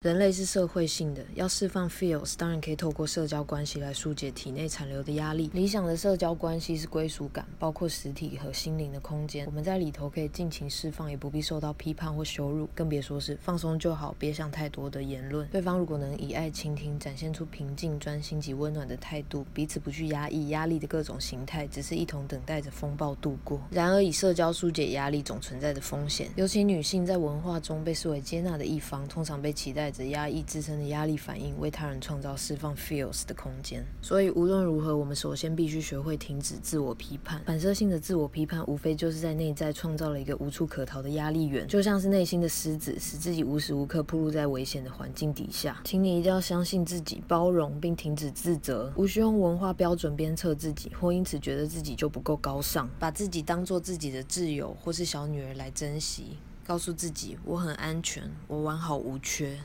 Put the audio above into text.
人类是社会性的，要释放 feels，当然可以透过社交关系来疏解体内残留的压力。理想的社交关系是归属感，包括实体和心灵的空间。我们在里头可以尽情释放，也不必受到批判或羞辱，更别说是放松就好，别想太多的言论。对方如果能以爱倾听，展现出平静、专心及温暖的态度，彼此不去压抑压力的各种形态，只是一同等待着风暴度过。然而，以社交疏解压力总存在着风险，尤其女性在文化中被视为接纳的一方，通常被期待。带着压抑自身的压力反应，为他人创造释放 feels 的空间。所以无论如何，我们首先必须学会停止自我批判。反射性的自我批判，无非就是在内在创造了一个无处可逃的压力源，就像是内心的狮子，使自己无时无刻暴露在危险的环境底下。请你一定要相信自己，包容并停止自责，无需用文化标准鞭策自己，或因此觉得自己就不够高尚，把自己当做自己的挚友或是小女儿来珍惜。告诉自己，我很安全，我完好无缺。